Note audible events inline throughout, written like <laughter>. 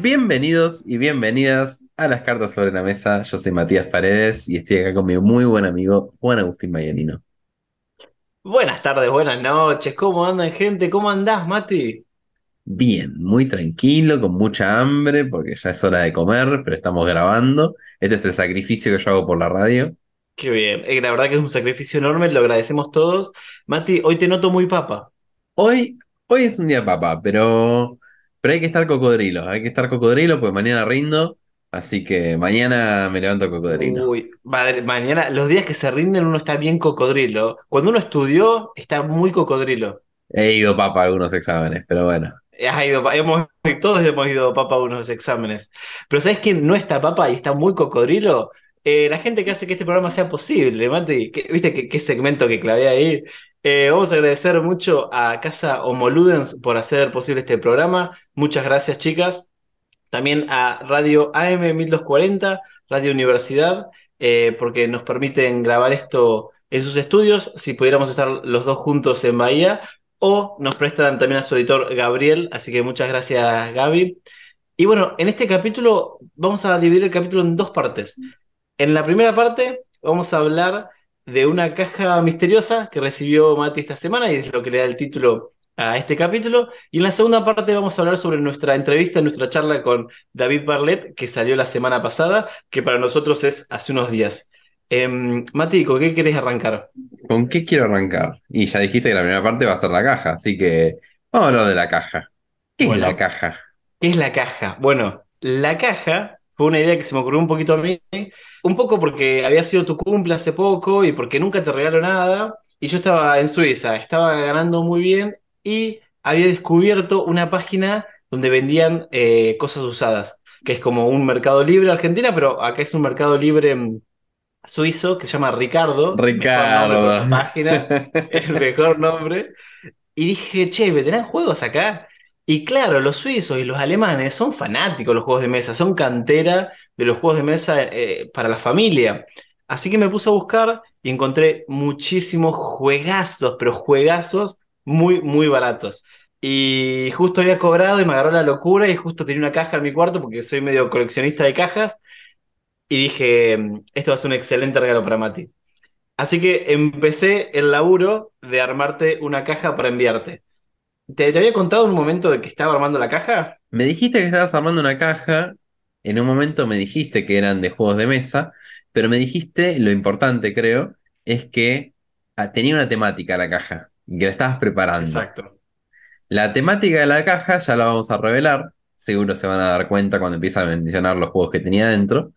Bienvenidos y bienvenidas a las cartas sobre la mesa. Yo soy Matías Paredes y estoy acá con mi muy buen amigo Juan Agustín Mayanino. Buenas tardes, buenas noches. ¿Cómo andan, gente? ¿Cómo andás, Mati? Bien, muy tranquilo, con mucha hambre, porque ya es hora de comer, pero estamos grabando. Este es el sacrificio que yo hago por la radio. Qué bien. Eh, La verdad que es un sacrificio enorme, lo agradecemos todos. Mati, hoy te noto muy papa. Hoy, hoy es un día papá, pero, pero hay que estar cocodrilo. Hay que estar cocodrilo, porque mañana rindo. Así que mañana me levanto cocodrilo. Uy, madre, mañana, los días que se rinden uno está bien cocodrilo. Cuando uno estudió, está muy cocodrilo. He ido papa a algunos exámenes, pero bueno. Has ido, hemos, todos hemos ido papa a unos exámenes. Pero ¿sabes quién no está papa y está muy cocodrilo? Eh, la gente que hace que este programa sea posible, Mati. ¿Qué- ¿Viste qué, qué segmento que clavé ahí? Eh, vamos a agradecer mucho a Casa Homoludens por hacer posible este programa. Muchas gracias, chicas. También a Radio AM 1240, Radio Universidad, eh, porque nos permiten grabar esto en sus estudios, si pudiéramos estar los dos juntos en Bahía, o nos prestan también a su editor Gabriel, así que muchas gracias Gaby. Y bueno, en este capítulo vamos a dividir el capítulo en dos partes. En la primera parte vamos a hablar de una caja misteriosa que recibió Mati esta semana y es lo que le da el título a este capítulo. Y en la segunda parte vamos a hablar sobre nuestra entrevista, nuestra charla con David Barlet, que salió la semana pasada, que para nosotros es hace unos días. Em, Mati, ¿con qué querés arrancar? ¿Con qué quiero arrancar? Y ya dijiste que la primera parte va a ser la caja, así que vamos a hablar de la caja. ¿Qué Bueno. es la caja? ¿Qué es la caja? Bueno, la caja fue una idea que se me ocurrió un poquito a mí, un poco porque había sido tu cumple hace poco y porque nunca te regalo nada. Y yo estaba en Suiza, estaba ganando muy bien y había descubierto una página donde vendían eh, cosas usadas, que es como un mercado libre Argentina, pero acá es un mercado libre mm, suizo que se llama Ricardo. Mejor nombre Ricardo. para la <laughs> página, el mejor nombre. Y dije, che, ¿vendrán juegos acá? Y claro, los suizos y los alemanes son fanáticos los juegos de mesa, son cantera de los juegos de mesa eh, para la familia. Así que me puse a buscar y encontré muchísimos juegazos, pero juegazos muy, muy baratos. Y justo había cobrado y me agarró la locura y justo tenía una caja en mi cuarto porque soy medio coleccionista de cajas. Y dije, "Mm, esto va a ser un excelente regalo para Mati. Así que empecé el laburo de armarte una caja para enviarte. ¿Te, te había contado un momento de que estaba armando la caja? Me dijiste que estabas armando una caja, en un momento me dijiste que eran de juegos de mesa, pero me dijiste, lo importante creo, es que ah, tenía una temática la caja, y que la estabas preparando. Exacto. La temática de la caja ya la vamos a revelar, seguro se van a dar cuenta cuando empiezan a mencionar los juegos que tenía dentro,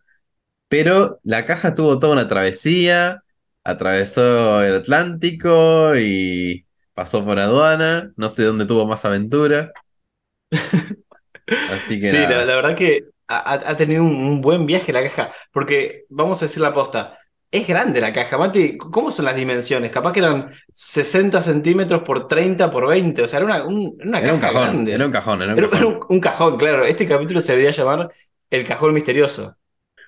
pero la caja tuvo toda una travesía, atravesó el Atlántico y pasó por aduana, no sé dónde tuvo más aventura. <laughs> Así que Sí, la, verdad que ha, ha- tenido un, un buen viaje la caja, porque vamos a decir la posta, es grande la caja, Mati, ¿cómo son las dimensiones? Capaz que eran 60 centímetros por 30 por 20, o sea, era una, un- una Era un caja cajón, grande. era un cajón, era un Era- era cajón. un, un cajón, claro. Este capítulo se debería llamar El cajón misterioso,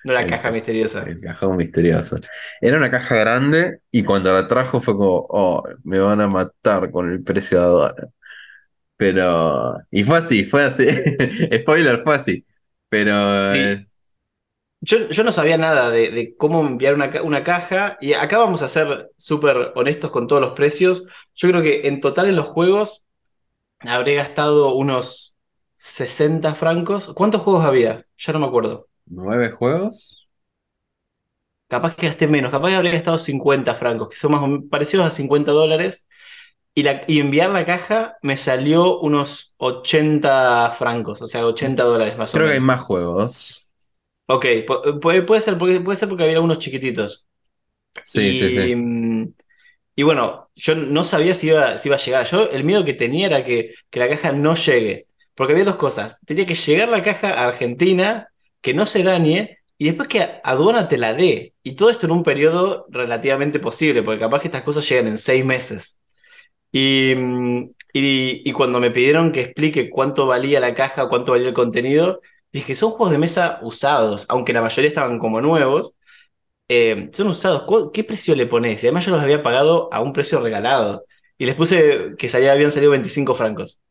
no la El caja ca- misteriosa. El cajón misterioso. Era una caja grande y cuando la trajo fue como, oh, me van a matar con el precio de aduana. Pero, y fue así, fue así. <laughs> Spoiler, fue así. Pero, Sí. eh, Yo, yo no sabía nada de, de cómo enviar una, una caja y acá vamos a ser súper honestos con todos los precios. Yo creo que en total en los juegos habré gastado unos 60 francos. ¿Cuántos juegos había? Ya no me acuerdo. ¿Nueve juegos? Capaz que gasté menos, capaz que habría gastado 50 francos, que son más o menos parecidos a 50 dólares. Y, la, y enviar la caja me salió unos 80 francos, o sea, 80 dólares más o Creo que hay menos. más juegos. Ok, pu- puede, puede ser, porque, puede ser porque había algunos chiquititos. Sí, sí, sí. Y, y bueno, yo no sabía si iba, si iba a llegar. Yo el miedo que tenía era que, que la caja no llegue. Porque había dos cosas. Tenía que llegar la caja a Argentina, que no se dañe y después que aduana te la dé. Y todo esto en un periodo relativamente posible, porque capaz que estas cosas llegan en seis meses. Y, mm, y, cuando me pidieron que explique cuánto valía la caja, cuánto valía el contenido, dije, son juegos de mesa usados, aunque la mayoría estaban como nuevos. eh, son usados. ¿Cu- ¿Qué precio le pones? Y además yo los había pagado a un precio regalado. Y les puse que salía, habían salido 25 francos.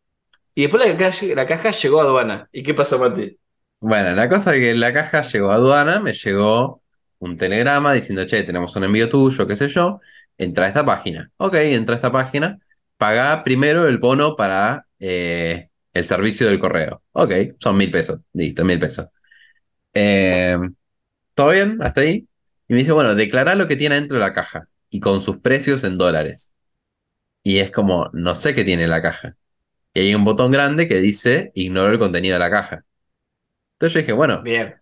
Y después la caja, la caja llegó a aduana. ¿Y qué pasó, Mati? Bueno, la cosa es que la caja llegó a aduana, me llegó un telegrama diciendo, che, tenemos un envío tuyo, qué sé yo, entra a esta página. Ok, entra a esta página, paga primero el bono para eh, el servicio del correo. Ok, son mil pesos, listo, mil pesos. Eh, ¿todo bien? ¿Hasta ahí? Y me dice, bueno, declara lo que tiene dentro de la caja y con sus precios en dólares. Y es como, no sé qué tiene la caja. Y hay un botón grande que dice, ignoro el contenido de la caja. Entonces yo dije, bueno, Bien.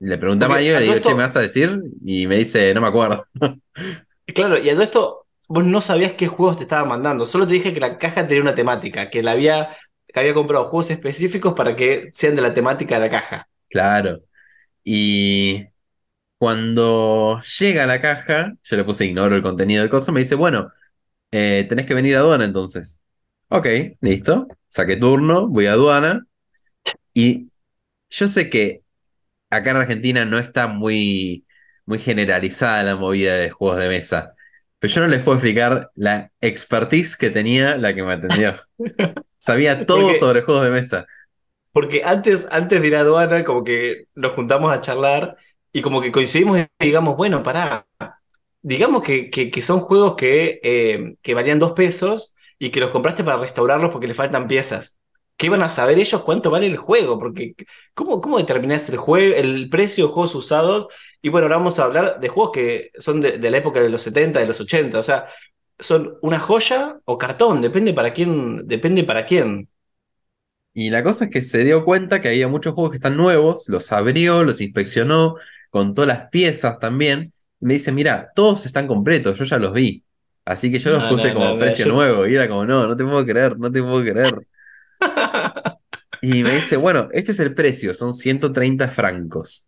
le pregunté a Porque Mayo y a le digo, che, ¿me vas a decir? Y me dice, no me acuerdo. <laughs> Claro, y a todo esto, vos no sabías qué juegos te estaba mandando. Solo te dije que la caja tenía una temática, que la había, que había comprado juegos específicos para que sean de la temática de la caja. Claro. Y cuando llega la caja, yo le puse ignoro el contenido del coso, me dice, bueno, eh, tenés que venir a aduana entonces. Ok, listo. Saqué turno, voy a aduana. Y yo sé que acá en Argentina no está muy, muy generalizada la movida de juegos de mesa. Pero yo no les puedo explicar la expertise que tenía la que me atendió. <laughs> Sabía todo Porque- sobre juegos de mesa. Porque antes, antes de ir a aduana, como que nos juntamos a charlar y como que coincidimos y digamos, bueno, pará, digamos que, que, que son juegos que, eh, que valían dos pesos y que los compraste para restaurarlos porque le faltan piezas. ¿Qué iban a saber ellos cuánto vale el juego? Porque, ¿cómo, cómo determinás el juego, el precio de juegos usados? Y bueno, ahora vamos a hablar de juegos que son de, de la época de los 70, de los 80. O sea, son una joya o cartón, depende para quién, depende para quién. Y la cosa es que se dio cuenta que había muchos juegos que están nuevos, los abrió, los inspeccionó, contó las piezas también. Y me dice, mira, todos están completos, yo ya los vi. Así que yo los No, puse no, como no, precio yo- nuevo. Y era como, no, no te puedo creer, no te puedo creer. <laughs> Y me dice, bueno, este es el precio, son 130 francos.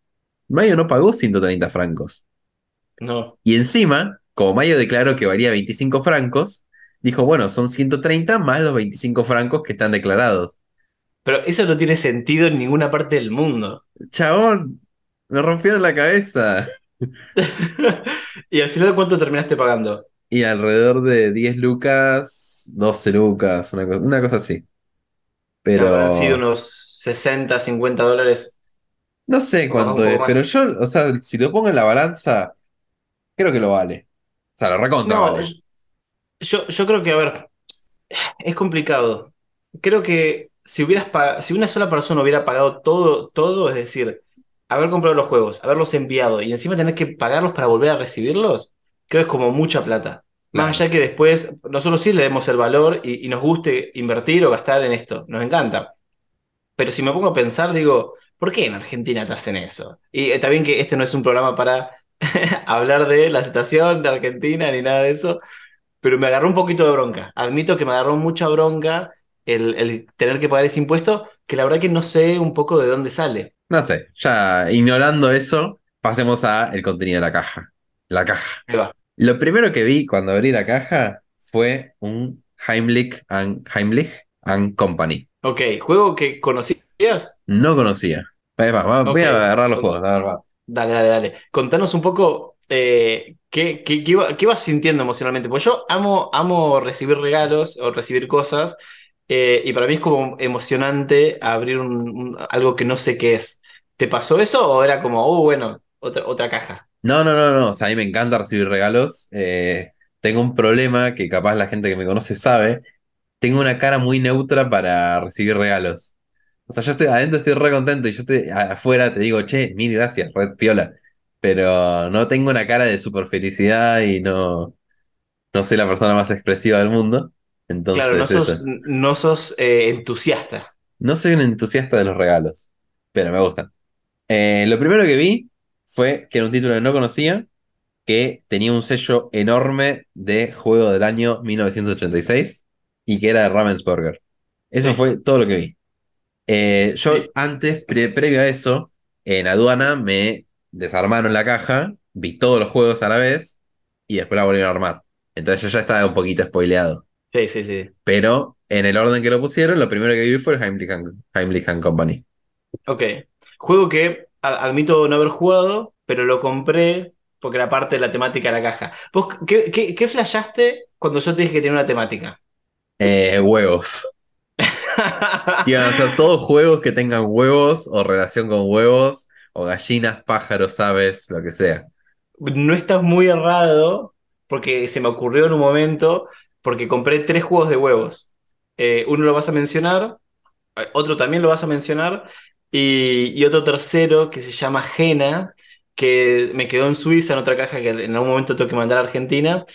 Mayo no pagó 130 francos. No. Y encima, como Mayo declaró que valía 25 francos, dijo, bueno, son 130 más los 25 francos que están declarados. Pero eso no tiene sentido en ninguna parte del mundo. Chabón, me rompieron la cabeza. <laughs> ¿Y al final cuánto terminaste pagando? Y alrededor de 10 lucas, 12 lucas, una cosa, una cosa así. Pero Habrán sido unos 60, 50 dólares. no sé cuánto es, pero yo, o sea, si lo pongo en la balanza, creo que lo vale. O sea, lo recontra No, vale. yo, yo creo que, a ver, es complicado. Creo que si hubieras si una sola persona hubiera pagado todo, todo, es decir, haber comprado los juegos, haberlos enviado y encima tener que pagarlos para volver a recibirlos, creo que es como mucha plata. Claro. Más allá que después nosotros sí le demos el valor y, y nos guste invertir o gastar en esto, nos encanta. Pero si me pongo a pensar, digo, ¿por qué en Argentina te hacen eso? Y está bien que este no es un programa para <laughs> hablar de la situación de Argentina ni nada de eso, pero me agarró un poquito de bronca. Admito que me agarró mucha bronca el, el tener que pagar ese impuesto, que la verdad que no sé un poco de dónde sale. No sé, ya ignorando eso, pasemos a el contenido de la caja. La caja. Ahí va. Lo primero que vi cuando abrí la caja fue un Heimlich and, Heimlich and Company. Ok, juego que conocías. No conocía. Va, voy a agarrar los juegos, a ver, va. Dale, dale, dale. Contanos un poco eh, qué, qué, qué iba- qué ibas sintiendo emocionalmente. Pues yo amo, amo recibir regalos o recibir cosas. eh, y para mí es como emocionante abrir un- un- algo que no sé qué es. ¿Te pasó eso o era como, oh, bueno, otra, otra caja? No, no, no, no. O sea, a mí me encanta recibir regalos. Eh, tengo un problema que capaz la gente que me conoce sabe. Tengo una cara muy neutra para recibir regalos. O sea, yo estoy adentro, estoy re contento y yo estoy afuera, te digo, che, mil gracias, red piola. Pero no tengo una cara de super felicidad y no, no soy la persona más expresiva del mundo. Entonces, Claro, no eso. sos, no sos eh, entusiasta. No soy un entusiasta de los regalos, pero me gustan. Eh, lo primero que vi fue que era un título que no conocía, que tenía un sello enorme de juego del año 1986 y que era de Ravensburger. Eso Sí. fue todo lo que vi. Eh, yo Sí. antes, pre- previo a eso, en aduana me desarmaron la caja, vi todos los juegos a la vez y después la volvieron a armar. Entonces yo ya estaba un poquito spoileado. Sí, sí, sí. Pero en el orden que lo pusieron, lo primero que vi fue el Heimlich and, Heimlich and Company. Ok. Juego que admito no haber jugado, pero lo compré porque era parte de la temática de la caja. ¿Vos qué, qué, qué flashaste cuando yo te dije que tenía una temática? Eh, huevos. <laughs> Iban a ser todos juegos que tengan huevos o relación con huevos o gallinas, pájaros, aves, lo que sea. No estás muy errado porque se me ocurrió en un momento porque compré tres juegos de huevos. Eh, uno lo vas a mencionar, eh, otro también lo vas a mencionar y, y otro tercero que se llama Jena, que me quedó en Suiza en otra caja que en algún momento tengo que mandar a Argentina,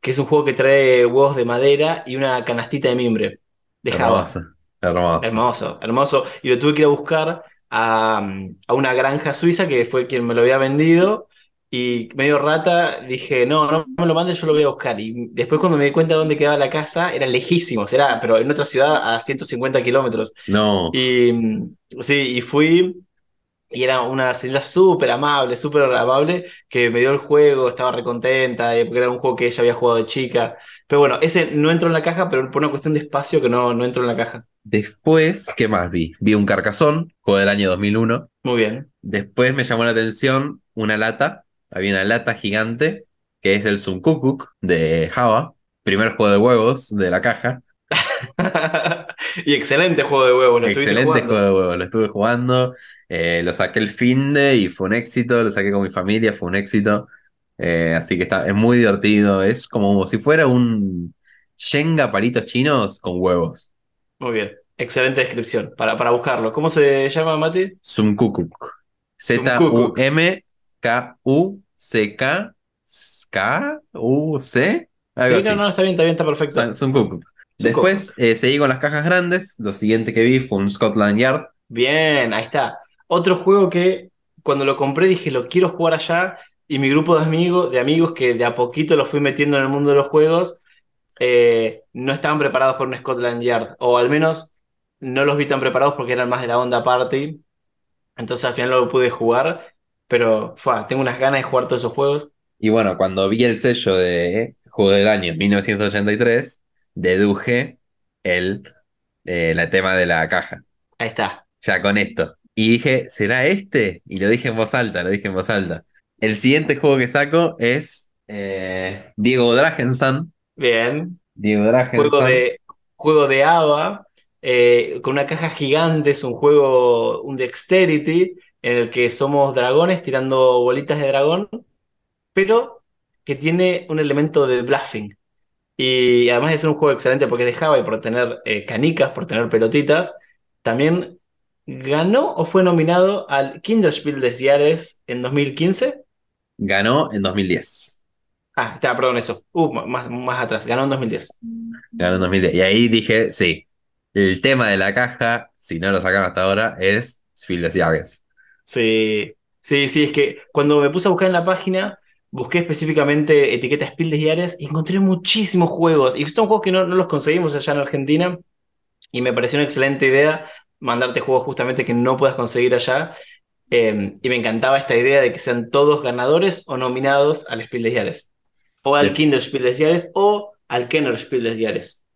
que es un juego que trae huevos de madera y una canastita de mimbre de Java. Hermoso. Hermoso. Hermoso, hermoso. Y lo tuve que ir a buscar a, a una granja suiza que fue quien me lo había vendido. Y medio rata, dije, no, no me lo mandes, yo lo voy a buscar. Y después cuando me di cuenta de dónde quedaba la casa, era lejísimos, era, pero en otra ciudad a 150 kilómetros. No. Y sí, y fui, y era una señora súper amable, súper amable, que me dio el juego, estaba recontenta, eh, porque era un juego que ella había jugado de chica. Pero bueno, ese no entró en la caja, pero por una cuestión de espacio que no, no entró en la caja. Después, ¿qué más vi? Vi un carcazón, juego del año 2001. Muy bien. Después me llamó la atención una lata. Había una lata gigante que es el Sunkukuk de Java. Primer juego de huevos de la caja. <laughs> y excelente juego de huevo, lo estuviste Excelente juego de huevos. Lo estuve jugando. eh, lo saqué el fin de y fue un éxito. Lo saqué con mi familia, fue un éxito. Eh, así que está, es muy divertido. Es como si fuera un Shenga palitos chinos con huevos. Muy bien, excelente descripción para, para buscarlo. ¿Cómo se llama, Mati? Sumkukuk. Sumkukuk. Z-U-M-K-U-C-K. K-U-C. Sí, no, así. no, está bien, está bien, está perfecto. Sun- Sumkukuk. Después eh, seguí con las cajas grandes. Lo siguiente que vi fue un Scotland Yard. Bien, ahí está. Otro juego que cuando lo compré dije, lo quiero jugar allá. Y mi grupo de amigos, de amigos que de a poquito los fui metiendo en el mundo de los juegos, eh, no estaban preparados por un Scotland Yard. O al menos no los vi tan preparados porque eran más de la onda party. Entonces al final no lo pude jugar. Pero fua, tengo unas ganas de jugar todos esos juegos. Y bueno, cuando vi el sello de Juego del Año en 1983, deduje el, eh, la tema de la caja. Ahí está. Ya con esto. Y dije, ¿será este? Y lo dije en voz alta, lo dije en voz alta. El siguiente juego que saco es eh, Diego Dragenson. Bien. Diego Dragenson. Juego de, juego de ABA, eh, con una caja gigante, es un juego, un Dexterity, en el que somos dragones tirando bolitas de dragón, pero que tiene un elemento de bluffing. Y además de ser un juego excelente porque es de Java y por tener eh, canicas, por tener pelotitas, también ganó o fue nominado al Kinderspiel des Jahres en 2015. Ganó en 2010. Ah, está, perdón, eso. Uh, más, más atrás, ganó en 2010. Ganó en 2010. Y ahí dije, sí, el tema de la caja, si no lo sacaron hasta ahora, es Spiel des Jahres. Sí, sí, sí, es que cuando me puse a buscar en la página, busqué específicamente etiquetas Spiel des Jahres y encontré muchísimos juegos. Y son juegos que no, no los conseguimos allá en Argentina. Y me pareció una excelente idea mandarte juegos justamente que no puedas conseguir allá. Eh, y me encantaba esta idea de que sean todos ganadores o nominados al Spiel des Jahres. O al Sí. Kinderspiel des Jahres o al Kennerspiel des Jahres.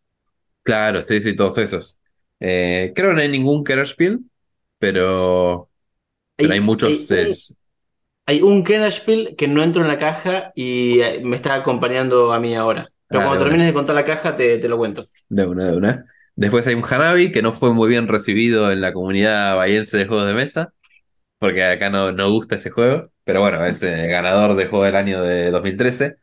Claro, sí, sí, todos esos. Eh, creo que no hay ningún Spiel, pero, pero hay muchos. hay un- eh, Hay un Kennerspiel que no entró en la caja y eh, me está acompañando a mí ahora. Pero Ah, cuando de termines de contar la caja te, te lo cuento. de una, de una. Después hay un Hanabi que no fue muy bien recibido en la comunidad bahiense de juegos de mesa, porque acá no, no gusta ese juego. Pero bueno, es ganador de juego del año de 2013.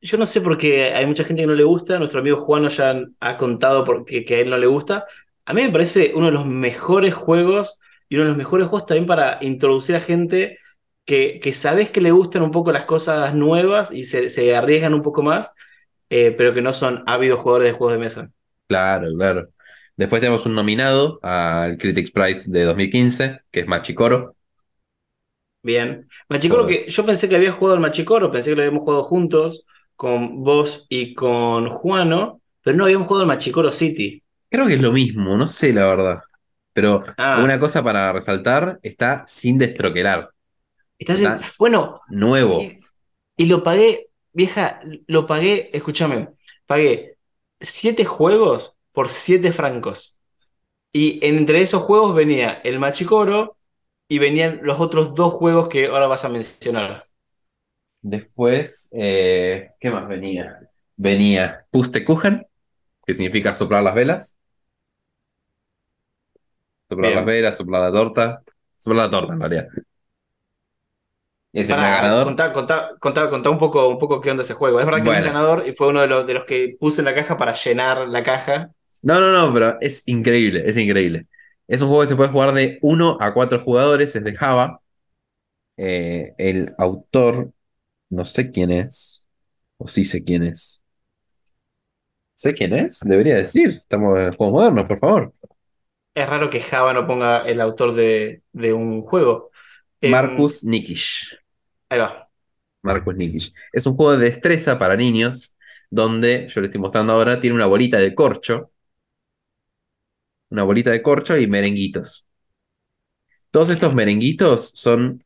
Yo no sé por qué hay mucha gente que no le gusta. Nuestro amigo Juano ya ha contado por qué que a él no le gusta. A mí me parece uno de los mejores juegos y uno de los mejores juegos también para introducir a gente que, que sabes que le gustan un poco las cosas nuevas y se, se arriesgan un poco más, eh, pero que no son ávidos jugadores de juegos de mesa. Claro, claro. Después tenemos un nominado al Critics Prize de 2015, que es Machicoro. Bien. Machicoro, que yo pensé que había jugado al Machicoro, pensé que lo habíamos jugado juntos con vos y con Juano, pero no habíamos jugado al Machicoro City. Creo que es lo mismo, no sé la verdad. Pero Ah. una cosa para resaltar, está sin destroquelar. Está en- Bueno, Nuevo. y, y lo pagué, vieja, lo pagué, escúchame, pagué siete juegos por siete francos. Y entre esos juegos venía el Machicoro y venían los otros dos juegos que ahora vas a mencionar. Después, eh, ¿qué más venía? Venía Pustekuchen, que significa soplar las velas. Soplar Bien. las velas, soplar la torta. Soplar la torta, en realidad. Ese fue el ganador. contá, contá, contá, contá un poco, un poco qué onda ese juego. Es verdad que no es Bueno. ganador y fue uno de los, de los que puse en la caja para llenar la caja. No, no, no, pero es increíble, es increíble. Es un juego que se puede jugar de 1 a 4 jugadores, es de Java. Eh, el autor, no sé quién es, o sí sé quién es. ¿Sé quién es? Debería decir. Estamos en juegos modernos, por favor. Es raro que Java no ponga el autor de, de un juego. Em, Marcus Nikish. Ahí va. Marcus Nikish. Es un juego de destreza para niños, donde, yo le estoy mostrando ahora, tiene una bolita de corcho. Una bolita de corcho y merenguitos. Todos estos merenguitos son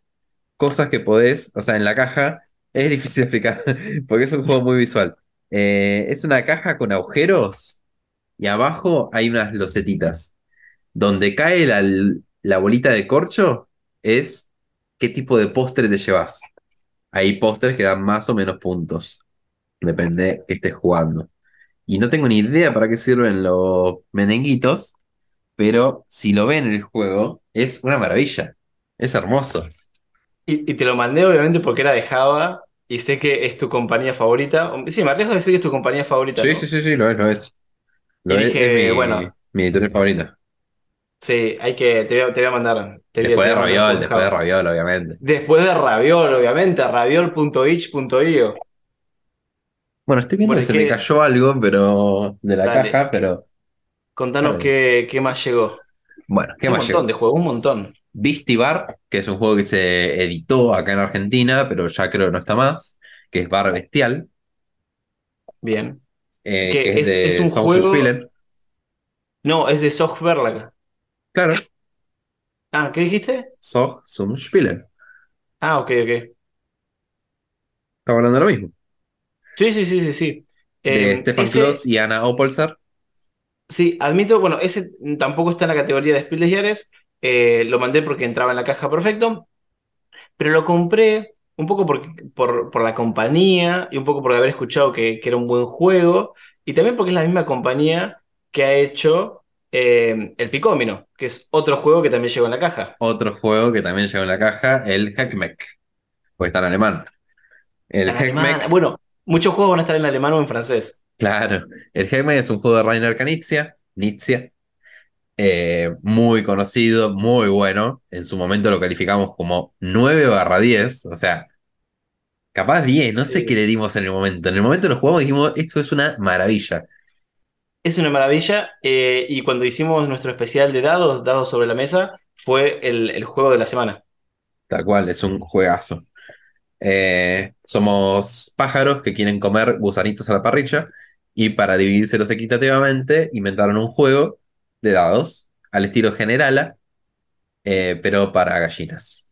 cosas que podés, o sea, en la caja, es difícil de <laughs> explicar, porque es un juego muy visual. Eh, es una caja con agujeros y abajo hay unas losetitas. Donde cae la, la bolita de corcho es qué tipo de postre te llevas. Hay postres que dan más o menos puntos. Depende que estés jugando. Y no tengo ni idea para qué sirven los merenguitos, pero si lo ven en el juego, es una maravilla. Es hermoso. Y, y te lo mandé obviamente porque era de Java y sé que es tu compañía favorita. Sí, me arriesgo a decir que es tu compañía favorita. Sí, ¿no? sí, sí, sí, lo es, lo es. Lo Y es, dije, es mi, bueno. mi editorial favorita. Sí, hay que, te voy a, te voy a mandar. te voy a- Después te de voy a mandar Raviol, después de. Raviol, obviamente. Después de Raviol, obviamente, raviol.ich.io. Bueno, estoy viendo Bueno, que ¿y se me cayó algo, pero de la Dale. caja, pero Contanos qué, qué más llegó. bueno, ¿qué un más montón llegó? de juegos, un montón. Beastie Bar, que es un juego que se editó acá en Argentina, pero ya creo que no está más, que es Bar Bestial, Bien. eh, Que que es, es- de es un juego-. No, es de Softverlag. Claro, Ah, ¿qué dijiste? Zog zum Spielen. Ah, ok, ok. Estamos hablando de lo mismo. Sí, sí, sí, sí, sí. De Eh, Stefan ese- Kloss y Anna Opolzar. Sí, admito, bueno, ese tampoco está en la categoría de Spiel des Jahres, eh, lo mandé porque entraba en la caja perfecto, pero lo compré un poco por, por, por la compañía y un poco por haber escuchado que, que era un buen juego, y también porque es la misma compañía que ha hecho eh, el Picómino, que es otro juego que también llegó en la caja. Otro juego que también llegó en la caja, el Heckmeck, porque está en alemán. El. Heckmeck, Bueno, muchos juegos van a estar en alemán o en francés. claro, el Heckmeck es un juego de Rainer Knizia, Knizia, eh, muy conocido, muy bueno. En su momento lo calificamos como 9 barra 10, o sea, capaz 10, no sé Sí. qué le dimos en el momento. En el momento lo jugamos y dijimos, esto es una maravilla. Es una maravilla, eh, y cuando hicimos nuestro especial de dados, dados sobre la mesa, fue el, el juego de la semana. Tal cual, es un juegazo. Eh, somos pájaros que quieren comer gusanitos a la parrilla y para dividírselos equitativamente inventaron un juego de dados al estilo Generala, eh, pero para gallinas.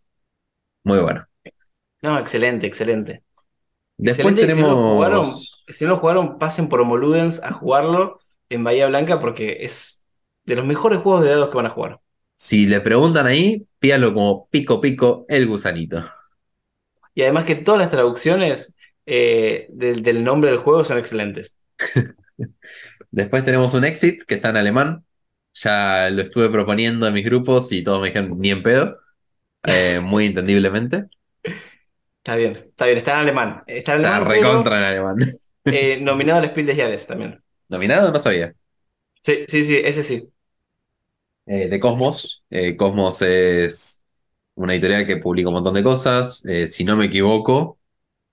Muy bueno. No, excelente, excelente. Después Excelente, y si no lo jugaron, tenemos... si no lo jugaron, pasen por Homoludens a jugarlo en Bahía Blanca porque es de los mejores juegos de dados que van a jugar. Si le preguntan ahí, pídalo como pico pico el gusanito. Y además que todas las traducciones eh, del, del nombre del juego son excelentes. <laughs> Después tenemos un Exit que está en alemán. Ya lo estuve proponiendo en mis grupos y todos me dijeron ni en pedo. <laughs> Eh, muy entendiblemente. Está bien, está bien, está en alemán. Está en Está alemán, pero, recontra en alemán. eh, nominado al Spiel des Jahres también. ¿Nominado? No sabía. Sí, sí, sí, ese sí. Eh, de Cosmos. Eh, Cosmos es una editorial que publica un montón de cosas. Eh, si no me equivoco,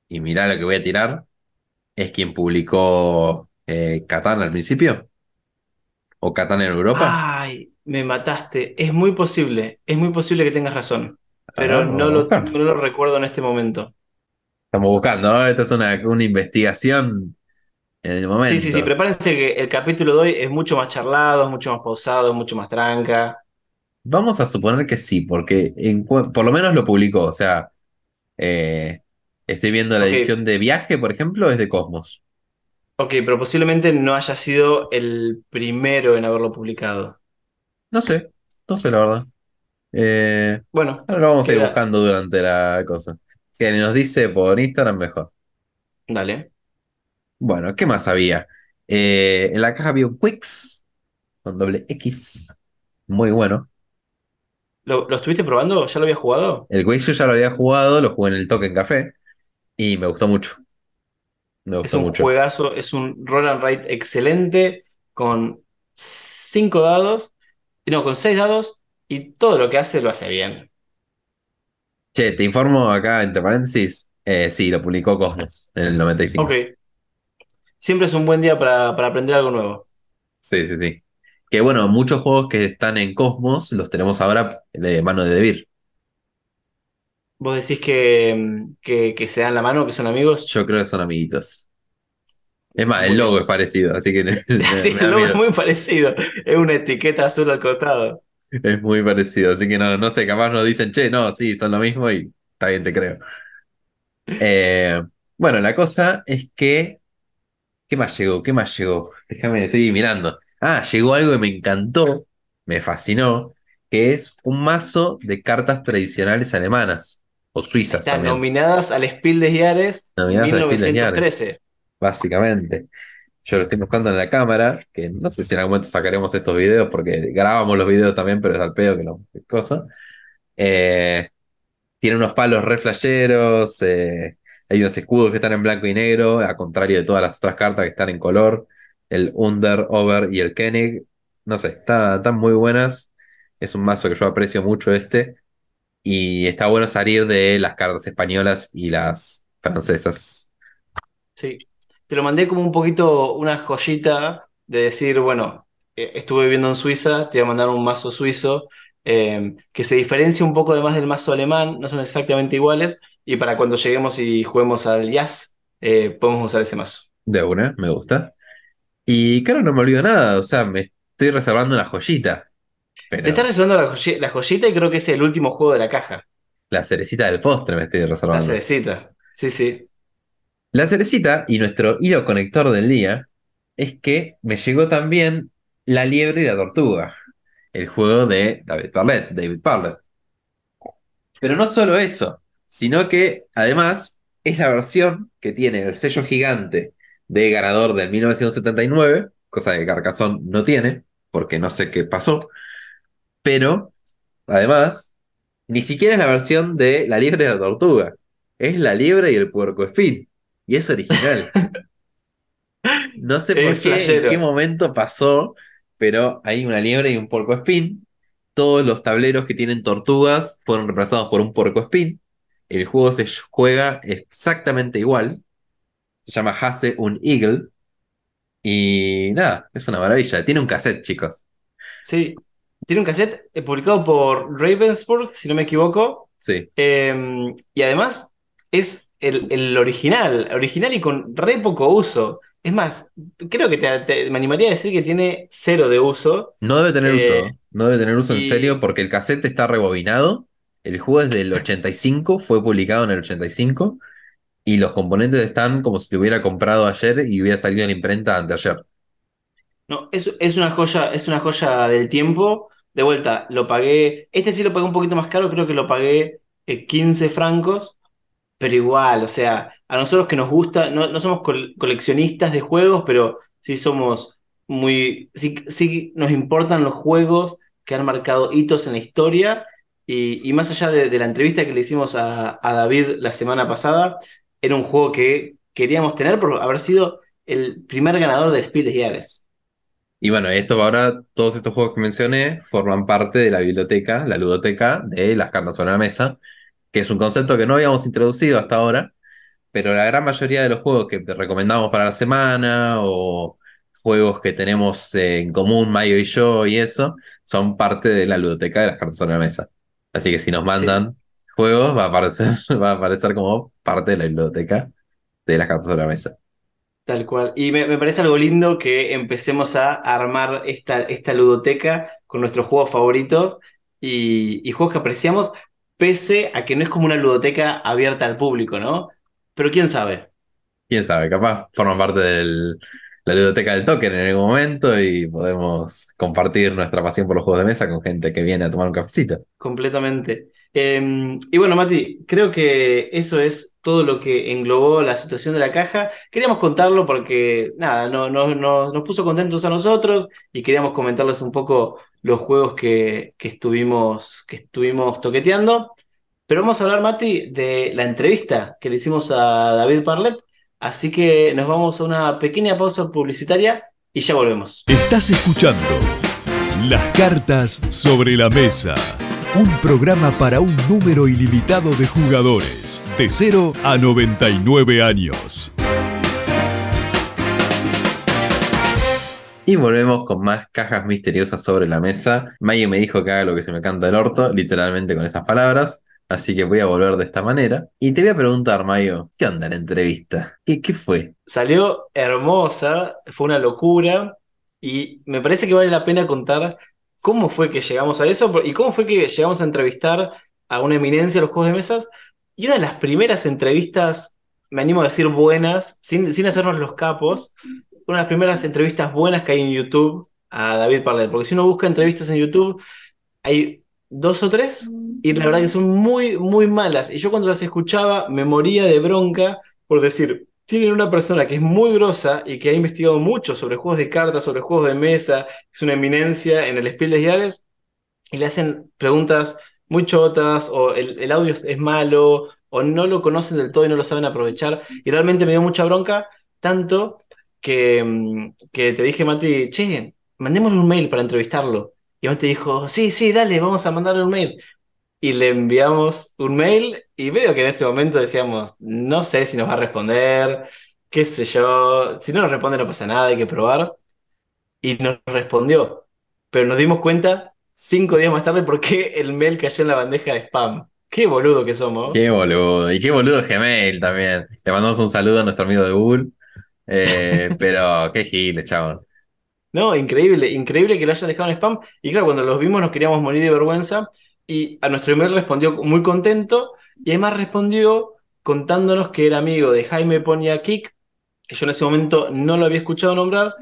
y mirá lo que voy a tirar, es quien publicó Catán al principio. O Catán en Europa. Ay, me mataste. Es muy posible, es muy posible que tengas razón. Pero Ah, no lo, no lo recuerdo en este momento. Estamos buscando, ¿no? Esta es una, una investigación en el momento. Sí, sí, sí, prepárense que el capítulo de hoy es mucho más charlado, es mucho más pausado, es mucho más tranca. Vamos a suponer que sí, porque en por lo menos lo publicó. O sea, eh, estoy viendo la edición de viaje, por ejemplo, es de Cosmos. Ok, pero posiblemente no haya sido el primero en haberlo publicado. No sé, no sé la verdad. Eh, Bueno, ahora lo vamos a ir buscando durante la cosa. Si alguien nos dice por Instagram, mejor. dale. Bueno, ¿qué más había? Eh, en la caja había un Quicks con doble X. Muy bueno. ¿Lo, lo estuviste probando? ¿Ya lo habías jugado? El Quicks yo ya lo había jugado, lo jugué en el Token Café y me gustó mucho. Me Es gustó un mucho. juegazo, es un roll and write excelente con cinco dados, no, con seis dados y todo lo que hace lo hace bien. Che, te informo acá, entre paréntesis, eh, sí, lo publicó Cosmos en el 95. Ok. Siempre es un buen día para, para aprender algo nuevo. Sí, sí, sí. Que bueno, muchos juegos que están en Cosmos los tenemos ahora de mano de Debir. ¿Vos decís que, que, que se dan la mano, que son amigos? Yo creo que son amiguitos. Es más, el logo es parecido, así que <laughs> Sí, el logo es muy parecido. Es una etiqueta azul al costado. Es muy parecido, así que no, no sé, capaz nos dicen, che, no, sí, son lo mismo y está bien, te creo. Eh, bueno, la cosa es que, ¿qué más llegó? ¿Qué más llegó? Déjame, estoy mirando. Ah, llegó algo que me encantó, me fascinó, que es un mazo de cartas tradicionales alemanas o suizas Están también, nominadas al Spiel des Jahres Nominadas al Spiel des Jahres. 1913. básicamente. Yo lo estoy buscando en la cámara, que no sé si en algún momento sacaremos estos videos, porque grabamos los videos también, pero es al pedo que no, cosa. Eh, tiene unos palos re flasheros, eh, hay unos escudos que están en blanco y negro, a contrario de todas las otras cartas que están en color, el Under, Over y el Koenig. No sé, está- están muy buenas. Es un mazo que yo aprecio mucho este. Y está bueno salir de las cartas españolas y las francesas. Sí. Te lo mandé como un poquito una joyita de decir, bueno, eh, estuve viviendo en Suiza, te voy a mandar un mazo suizo eh, que se diferencia un poco además del mazo alemán, no son exactamente iguales, y para cuando lleguemos y juguemos al jazz, eh, podemos usar ese mazo. De una, me gusta. Y claro, no me olvido nada, o sea, me estoy reservando una joyita. Pero Te estás reservando la, joyi- la joyita y creo que es el último juego de la caja, la cerecita del postre me estoy la reservando. cerecita. Sí, sí. La cerecita y nuestro hilo conector del día es que me llegó también La liebre y la tortuga, el juego de David Parlet, David Parlet. Pero no solo eso, sino que además es la versión que tiene el sello gigante de ganador del 1979, cosa que Carcassonne no tiene, porque no sé qué pasó, pero además ni siquiera es la versión de La liebre y la tortuga, es La liebre y el puercoespín, y es original. <laughs> No sé Es por qué, en qué momento pasó, pero hay una liebre y un puercoespín. Todos los tableros que tienen tortugas fueron reemplazados por un puercoespín. El juego se juega exactamente igual. Se llama Hase un Eagle. Y nada, es una maravilla. Tiene un cassette, chicos. Sí. Tiene un cassette eh, publicado por Ravensburg, si no me equivoco. Sí. Eh, y además es el, el original, original y con re poco uso. Es más, creo que te- te- me animaría a decir que tiene cero de uso. No debe tener Eh, uso. No debe tener uso en serio porque el cassette está rebobinado. El juego es del 85, fue publicado en el 85. Y los componentes están como si lo hubiera comprado ayer y hubiera salido en la imprenta anteayer. No, es, es una joya, es una joya del tiempo. De vuelta, lo pagué. Este sí lo pagué un poquito más caro, creo que lo pagué eh, 15 francos. Pero igual, o sea, a nosotros que nos gusta, no, no somos col- coleccionistas de juegos, pero sí somos muy, sí, sí nos importan los juegos que han marcado hitos en la historia. Y, más allá de, de la entrevista que le hicimos a, David la semana pasada, era un juego que queríamos tener por haber sido el primer ganador del Spiel des Jahres. Y bueno, esto ahora, todos estos juegos que mencioné forman parte de la biblioteca, la ludoteca de las cartas sobre la mesa, que es un concepto que no habíamos introducido hasta ahora, pero la gran mayoría de los juegos que te recomendamos para la semana o juegos que tenemos en común, Mayo y yo y eso, son parte de la ludoteca de las cartas sobre la mesa. Así que si nos mandan juegos, va a aparecer, <laughs> va a aparecer como parte de la biblioteca de las cartas sobre la mesa. Tal cual. Y me, me parece algo lindo que empecemos a armar esta, esta ludoteca con nuestros juegos favoritos y, y juegos que apreciamos, pese a que no es como una ludoteca abierta al público, ¿no? Pero quién sabe. Quién sabe, capaz forman parte de la biblioteca del token en algún momento y podemos compartir nuestra pasión por los juegos de mesa con gente que viene a tomar un cafecito. Completamente. Em, y bueno, Mati, creo que eso es todo lo que englobó la situación de la caja. Queríamos contarlo porque, nada, no, no- no- nos puso contentos a nosotros y queríamos comentarles un poco los juegos que, que estuvimos, que estuvimos toqueteando. Pero vamos a hablar, Mati, de la entrevista que le hicimos a David Parlet. Así que nos vamos a una pequeña pausa publicitaria y ya volvemos. Estás escuchando Las cartas sobre la mesa. Un programa para un número ilimitado de jugadores, de 0 a 99 años. Y volvemos con más cajas misteriosas sobre la mesa. Maggie me dijo que haga lo que se me canta el orto, literalmente con esas palabras. Así que voy a volver de esta manera. Y te voy a preguntar, Mayo, ¿qué onda la entrevista? ¿Qué, qué fue? Salió hermosa, fue una locura y me parece que vale la pena contar cómo fue que llegamos a eso y cómo fue que llegamos a entrevistar a una eminencia de los juegos de mesas. Y una de las primeras entrevistas, me animo a decir buenas, sin, sin hacernos los capos, una de las primeras entrevistas buenas que hay en YouTube a David Parlet. Porque si uno busca entrevistas en YouTube, hay dos o tres y la verdad que son muy, muy malas. Y yo cuando las escuchaba me moría de bronca por decir, tienen una persona que es muy grosa y que ha investigado mucho sobre juegos de cartas, sobre juegos de mesa, es una eminencia en el Spiel des Jahres, y le hacen preguntas muy chotas, o el, el audio es malo, o no lo conocen del todo y no lo saben aprovechar. Y realmente me dio mucha bronca, tanto que, mm, que te dije, Mati, che, mandémosle un mail para entrevistarlo. Y Mati dijo, sí, sí, dale, vamos a mandarle un mail. Y le enviamos un mail y veo que en ese momento decíamos, no sé si nos va a responder, qué sé yo, si no nos responde no pasa nada, hay que probar. Y nos respondió, pero nos dimos cuenta cinco días más tarde porque <laughs> el mail cayó en la bandeja de spam. Qué boludo que somos. Qué boludo. Y qué boludo Gmail también. Le mandamos un saludo a nuestro amigo de Google. Eh, <laughs> pero qué giles, chabón. No, increíble, increíble que lo hayan dejado en spam. Y claro, cuando los vimos nos queríamos morir de vergüenza. Y a nuestro email respondió muy contento. Y además respondió contándonos que era amigo de Jaime Ponia Kik, que yo en ese momento no lo había escuchado nombrar,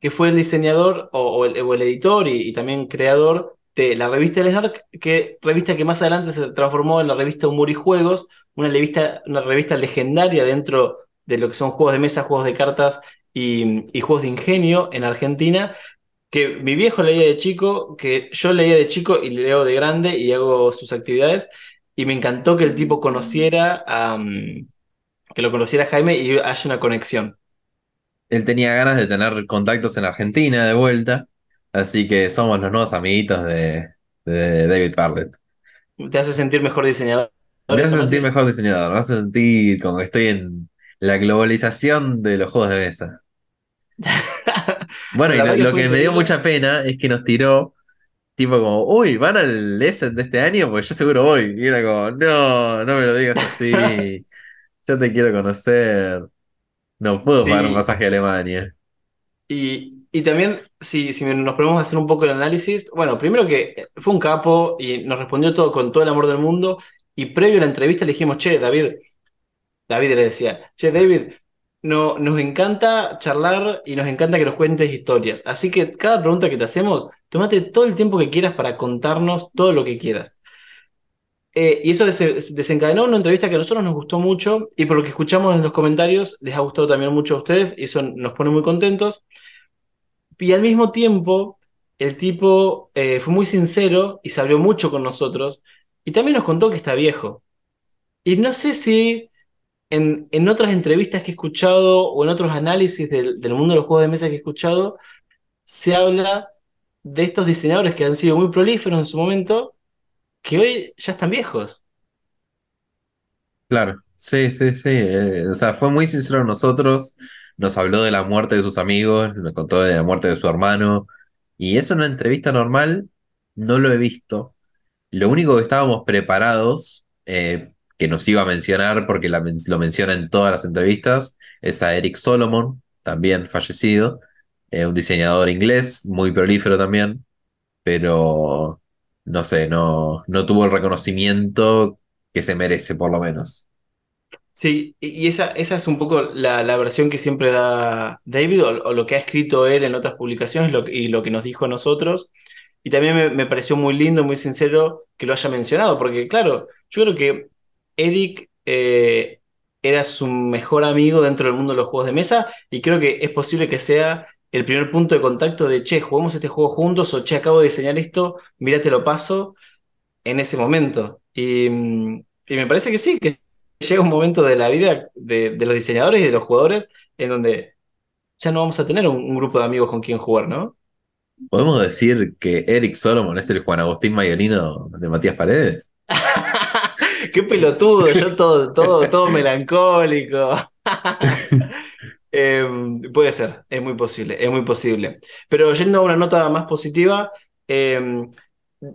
que fue el diseñador o, el, editor y, y también creador de la revista El Snark, que revista que más adelante se transformó en la revista Humor y Juegos, una revista, una revista legendaria dentro de lo que son juegos de mesa, juegos de cartas y, y juegos de ingenio en Argentina, que mi viejo leía de chico, que yo leía de chico y leo de grande y hago sus actividades, y me encantó que el tipo conociera a, um, que lo conociera Jaime y haya una conexión. Él tenía ganas de tener contactos en Argentina de vuelta. Así que somos los nuevos amiguitos de, de David Bartlett. ¿Te hace sentir mejor diseñador? Me hace sentir mejor diseñador. Me hace sentir como que estoy en la globalización de los juegos de mesa. <laughs> Bueno, y lo, que lo fue que me dio mucha pena es que nos tiró, tipo como, uy, ¿van al Essen de este año? Pues yo seguro voy. Y era como, no, no me lo digas así. <laughs> Yo te quiero conocer. No puedo pagar un Sí, pasaje a Alemania. y, y también, si, si nos ponemos a hacer un poco el análisis, bueno, primero que fue un capo y nos respondió todo con todo el amor del mundo, y previo a la entrevista le dijimos, che, David, David le decía, che, David, no, nos encanta charlar y nos encanta que nos cuentes historias, así que cada pregunta que te hacemos, tómate todo el tiempo que quieras para contarnos todo lo que quieras. Eh, y eso des- desencadenó una entrevista que a nosotros nos gustó mucho y por lo que escuchamos en los comentarios les ha gustado también mucho a ustedes y eso nos pone muy contentos. Y al mismo tiempo, el tipo eh, fue muy sincero y se abrió mucho con nosotros y también nos contó que está viejo. Y no sé si en, en otras entrevistas que he escuchado o en otros análisis del, del mundo de los juegos de mesa que he escuchado, se habla de estos diseñadores que han sido muy prolíferos en su momento, que hoy ya están viejos. Claro, sí, sí, sí. eh, o sea, fue muy sincero nosotros. Nos habló de la muerte de sus amigos, nos contó de la muerte de su hermano. Y eso en una entrevista normal no lo he visto. Lo único que estábamos preparados, eh, que nos iba a mencionar porque lo menciona en todas las entrevistas, es a Eric Solomon, también fallecido, eh, un diseñador inglés, muy prolífero también, pero no sé, no, no tuvo el reconocimiento que se merece, por lo menos. Sí, y esa, esa es un poco la, la versión que siempre da David o, lo que ha escrito él en otras publicaciones y lo que nos dijo a nosotros. Y también me, me pareció muy lindo, muy sincero que lo haya mencionado, porque claro, yo creo que Eric eh, era su mejor amigo dentro del mundo de los juegos de mesa y creo que es posible que sea el primer punto de contacto de, che, jugamos este juego juntos o, che, acabo de diseñar esto, mira, te lo paso en ese momento. Y, mm, y me parece que sí, que llega un momento de la vida de, de los diseñadores y de los jugadores en donde ya no vamos a tener un, un grupo de amigos con quien jugar, ¿no? ¿Podemos decir que Eric Solomon es el Juan Agustín Mayolino de Matías Paredes? <laughs> <laughs> Qué pelotudo, yo todo, todo, todo melancólico. <laughs> Em, puede ser, es muy posible, es muy posible. Pero yendo a una nota más positiva, em,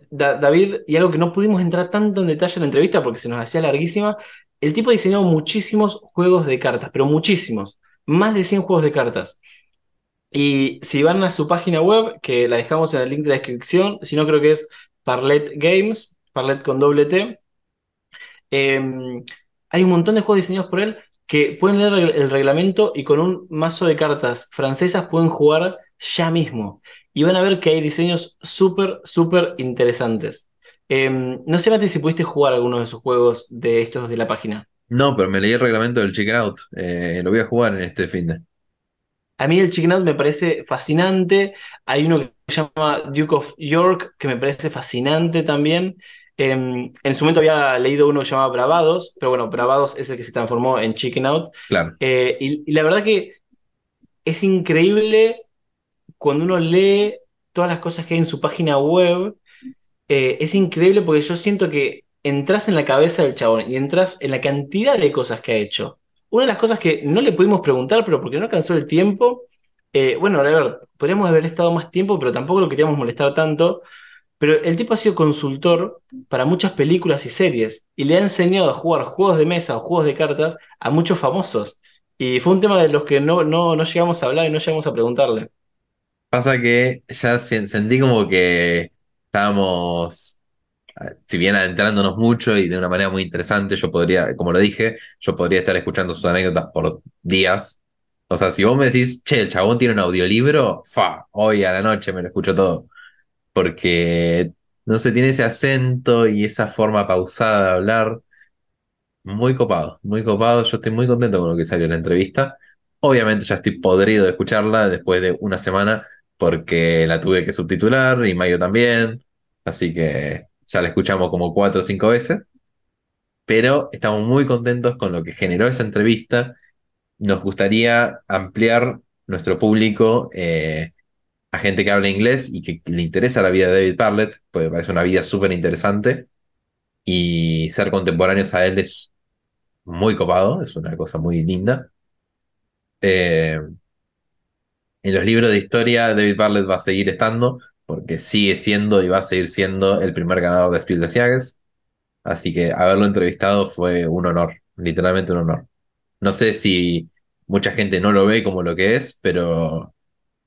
Da- David, y algo que no pudimos entrar tanto en detalle en la entrevista porque se nos hacía larguísima, el tipo diseñó muchísimos juegos de cartas, pero muchísimos, más de 100 juegos de cartas. Y si van a su página web, que la dejamos en el link de la descripción, si no creo que es Parlet Games, Parlet con doble T, eh, hay un montón de juegos diseñados por él que pueden leer el, reglamento y con un mazo de cartas francesas pueden jugar ya mismo. Y van a ver que hay diseños súper, súper interesantes. Eh, no sé, Mati, si pudiste jugar alguno de esos juegos de estos de la página. No, pero me leí el reglamento del Chicken Out. Eh, lo voy a jugar en este fin de. A mí el Chicken Out me parece fascinante. Hay uno que se llama Duke of York, que me parece fascinante también. Em, en su momento había leído uno que se llamaba Bravados, pero bueno, Bravados es el que se transformó en Chicken Out. Claro. Eh, y, y la verdad que es increíble cuando uno lee todas las cosas que hay en su página web. eh, es increíble porque yo siento que entras en la cabeza del chabón y entras en la cantidad de cosas que ha hecho. Una de las cosas que no le pudimos preguntar, pero porque no alcanzó el tiempo, eh, bueno, a ver, podríamos haber estado más tiempo, pero tampoco lo queríamos molestar tanto. Pero el tipo ha sido consultor para muchas películas y series y le ha enseñado a jugar juegos de mesa o juegos de cartas a muchos famosos. Y fue un tema de los que no, no, no llegamos a hablar y no llegamos a preguntarle. Pasa que ya se- sentí como que estábamos, eh, si bien adentrándonos mucho y de una manera muy interesante, yo podría, como lo dije, yo podría estar escuchando sus anécdotas por días. O sea, si vos me decís, che, el chabón tiene un audiolibro, fa, hoy a la noche me lo escucho todo. Porque, no sé, tiene ese acento y esa forma pausada de hablar. Muy copado, muy copado. Yo estoy muy contento con lo que salió en la entrevista. Obviamente ya estoy podrido de escucharla después de una semana porque la tuve que subtitular y Mayo también. Así que ya la escuchamos como cuatro o cinco veces. Pero estamos muy contentos con lo que generó esa entrevista. Nos gustaría ampliar nuestro público eh, a gente que habla inglés y que le interesa la vida de David Parlett, porque me parece una vida súper interesante. Y ser contemporáneos a él es muy copado, es una cosa muy linda. Eh, en los libros de historia, David Bartlett va a seguir estando, porque sigue siendo y va a seguir siendo el primer ganador de Spiel des Jahres. Así que haberlo entrevistado fue un honor, literalmente un honor. No sé si mucha gente no lo ve como lo que es, pero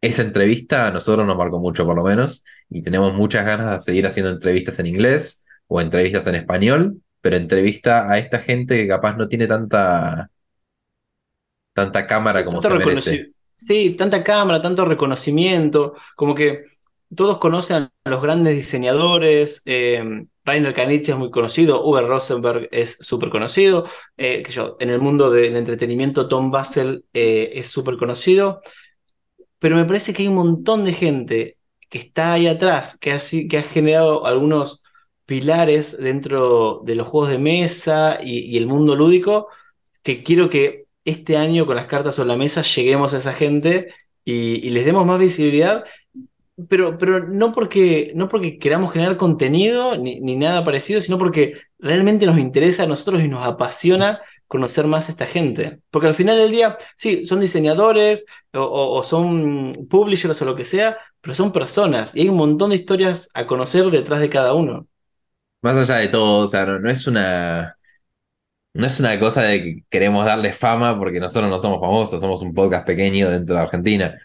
esa entrevista a nosotros nos marcó mucho, por lo menos, y tenemos muchas ganas de seguir haciendo entrevistas en inglés o entrevistas en español, pero entrevista a esta gente que capaz no tiene tanta, tanta cámara como Tanto se merece. Sí, tanta cámara, tanto reconocimiento, como que todos conocen a los grandes diseñadores. Eh, Rainer Knizia es muy conocido, Uwe Rosenberg es súper conocido. eh, que yo, en el mundo del entretenimiento, Tom Basel eh, es súper conocido. Pero me parece que hay un montón de gente que está ahí atrás, que ha, que ha generado algunos pilares dentro de los juegos de mesa y, y el mundo lúdico, que quiero que este año con las cartas sobre la mesa lleguemos a esa gente y, y les demos más visibilidad, pero, pero no porque, no porque queramos generar contenido ni, ni nada parecido, sino porque realmente nos interesa a nosotros y nos apasiona conocer más a esta gente. Porque al final del día, sí, son diseñadores o, o- o son publishers o lo que sea, pero son personas y hay un montón de historias a conocer detrás de cada uno. Más allá de todo, o sea, no, no es una, no es una cosa de que queremos darle fama porque nosotros no somos famosos, somos un podcast pequeño dentro de Argentina.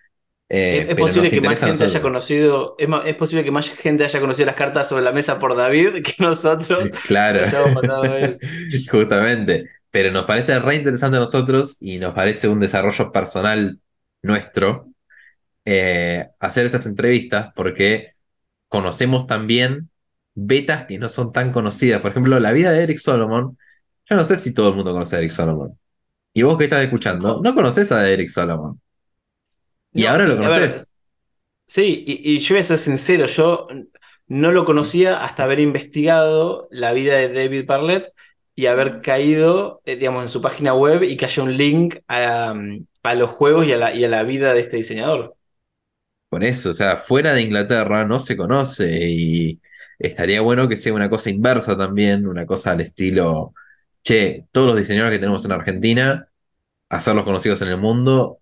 eh, Es, posible que más gente haya conocido, es, ma- es posible que más gente haya conocido las cartas sobre la mesa por David <laughs> que nosotros Claro, lo hayamos mandado a él. <laughs> justamente. Pero nos parece re interesante a nosotros y nos parece un desarrollo personal nuestro eh, hacer estas entrevistas porque conocemos también betas que no son tan conocidas. Por ejemplo, la vida de Eric Solomon. Yo no sé si todo el mundo conoce a Eric Solomon. Y vos que estás escuchando, No. no conoces a Eric Solomon. Y No, ahora lo conoces. Sí, y, y yo voy a ser sincero, yo no lo conocía hasta haber investigado la vida de David Barlett y haber caído, eh, digamos, en su página web y que haya un link a, um, a los juegos y a la, y a la vida de este diseñador. Por eso, o sea, fuera de Inglaterra no se conoce y estaría bueno que sea una cosa inversa también, una cosa al estilo, che, todos los diseñadores que tenemos en Argentina, hacerlos conocidos en el mundo,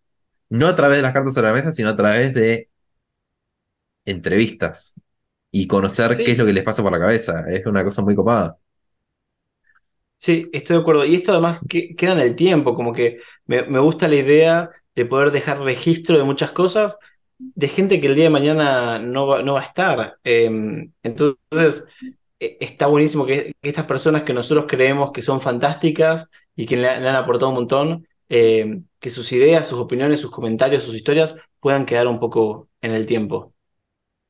no a través de las cartas sobre la mesa, sino a través de entrevistas y conocer Sí. qué es lo que les pasa por la cabeza. Es una cosa muy copada. Sí, estoy de acuerdo. Y esto además que, queda en el tiempo, como que me, me gusta la idea de poder dejar registro de muchas cosas de gente que el día de mañana no va, no va a estar. Eh, entonces, eh, está buenísimo que, estas personas que nosotros creemos que son fantásticas y que le, han aportado un montón, eh, que sus ideas, sus opiniones, sus comentarios, sus historias puedan quedar un poco en el tiempo.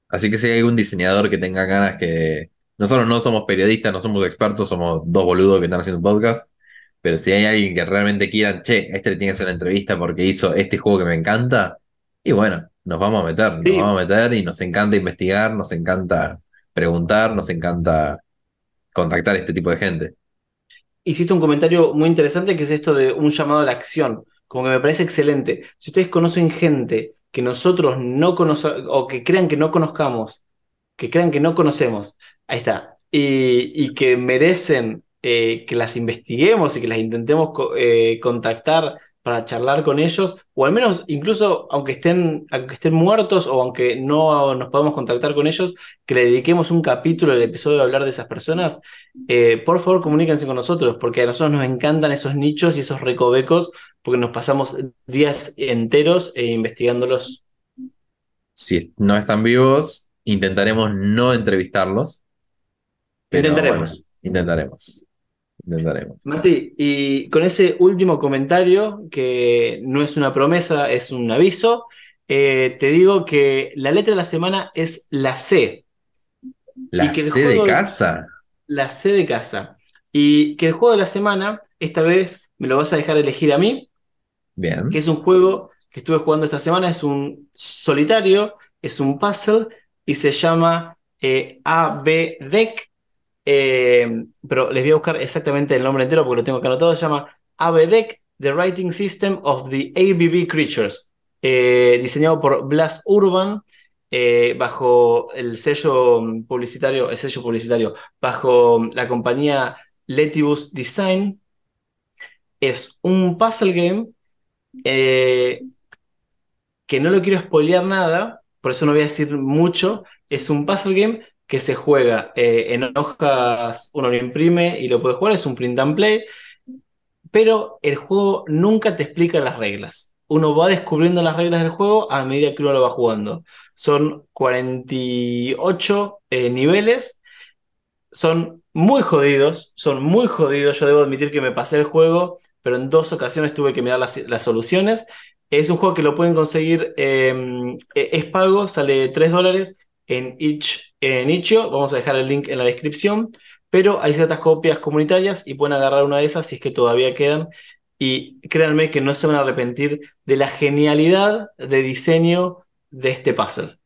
Así que si hay algún diseñador que tenga ganas que... Nosotros no somos periodistas, no somos expertos, somos dos boludos que están haciendo un podcast. Pero si hay alguien que realmente quieran, che, este le tiene que hacer una entrevista porque hizo este juego que me encanta, y bueno, nos vamos a meter, nos vamos a meter y nos encanta investigar, nos encanta preguntar, nos encanta contactar a este tipo de gente. Hiciste un comentario muy interesante que es esto de un llamado a la acción, como que me parece excelente. Si ustedes conocen gente que nosotros no conocemos o que crean que no conozcamos, que crean que no conocemos, ahí está, y, que merecen eh, que las investiguemos y que las intentemos eh, contactar para charlar con ellos, o al menos incluso aunque estén, aunque estén muertos o aunque no nos podamos contactar con ellos, que le dediquemos un capítulo del episodio a hablar de esas personas, eh, por favor comuníquense con nosotros, porque a nosotros nos encantan esos nichos y esos recovecos, porque nos pasamos días enteros investigándolos. Si no están vivos, intentaremos no entrevistarlos. Pero Intentaremos. bueno, intentaremos. Intentaremos. Mati, y con ese último comentario, que no es una promesa, es un aviso, eh, te digo que la letra de la semana es la C, La que C de casa. la C de casa. Y que el juego de la semana, esta vez me lo vas a dejar elegir a mí, Bien. que es un juego que estuve jugando esta semana, es un solitario, es un puzzle y se llama eh, AB Deck. Eh, pero les voy a buscar exactamente el nombre entero porque lo tengo acá anotado. Se llama AB Deck, The Writing System of the ABB Creatures. Eh, diseñado por Blas Urban, eh, bajo el sello publicitario, el sello publicitario, bajo la compañía Letibus Design. Es un puzzle game que no lo quiero spoilear nada, por eso no voy a decir mucho. Es un puzzle game que se juega eh, en hojas, uno lo imprime y lo puede jugar, es un print and play, pero el juego nunca te explica las reglas. Uno va descubriendo las reglas del juego a medida que uno lo va jugando. Son 48 eh, niveles, son muy jodidos, son muy jodidos. Yo debo admitir que me pasé el juego, pero en dos ocasiones tuve que mirar las, soluciones. Es un juego que lo pueden conseguir, eh, es pago, sale 3 dólares en, itch, en Itch.io. Vamos a dejar el link en la descripción. Pero hay ciertas copias comunitarias y pueden agarrar una de esas si es que todavía quedan. Y créanme que no se van a arrepentir de la genialidad de diseño de este puzzle.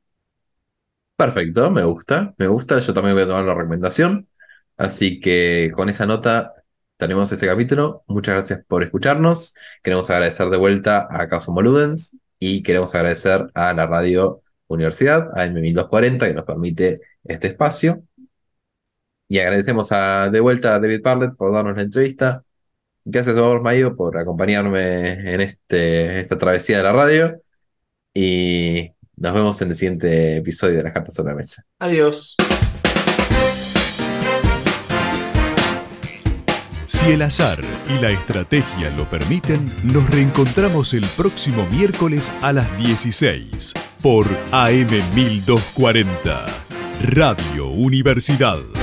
Perfecto, me gusta, me gusta. Yo también voy a tomar la recomendación. Así que con esa nota tenemos este capítulo. Muchas gracias por escucharnos. Queremos agradecer de vuelta a Caso Ludens y queremos agradecer a la radio Universidad, a M1240, que nos permite este espacio. Y agradecemos de vuelta a David Parlett por darnos la entrevista. Gracias a vos, Mayo, por acompañarme en este, esta travesía de la radio. Y nos vemos en el siguiente episodio de Las Cartas sobre la Mesa. Adiós. Si el azar y la estrategia lo permiten, nos reencontramos el próximo miércoles a las 16 por AM 1240, Radio Universidad.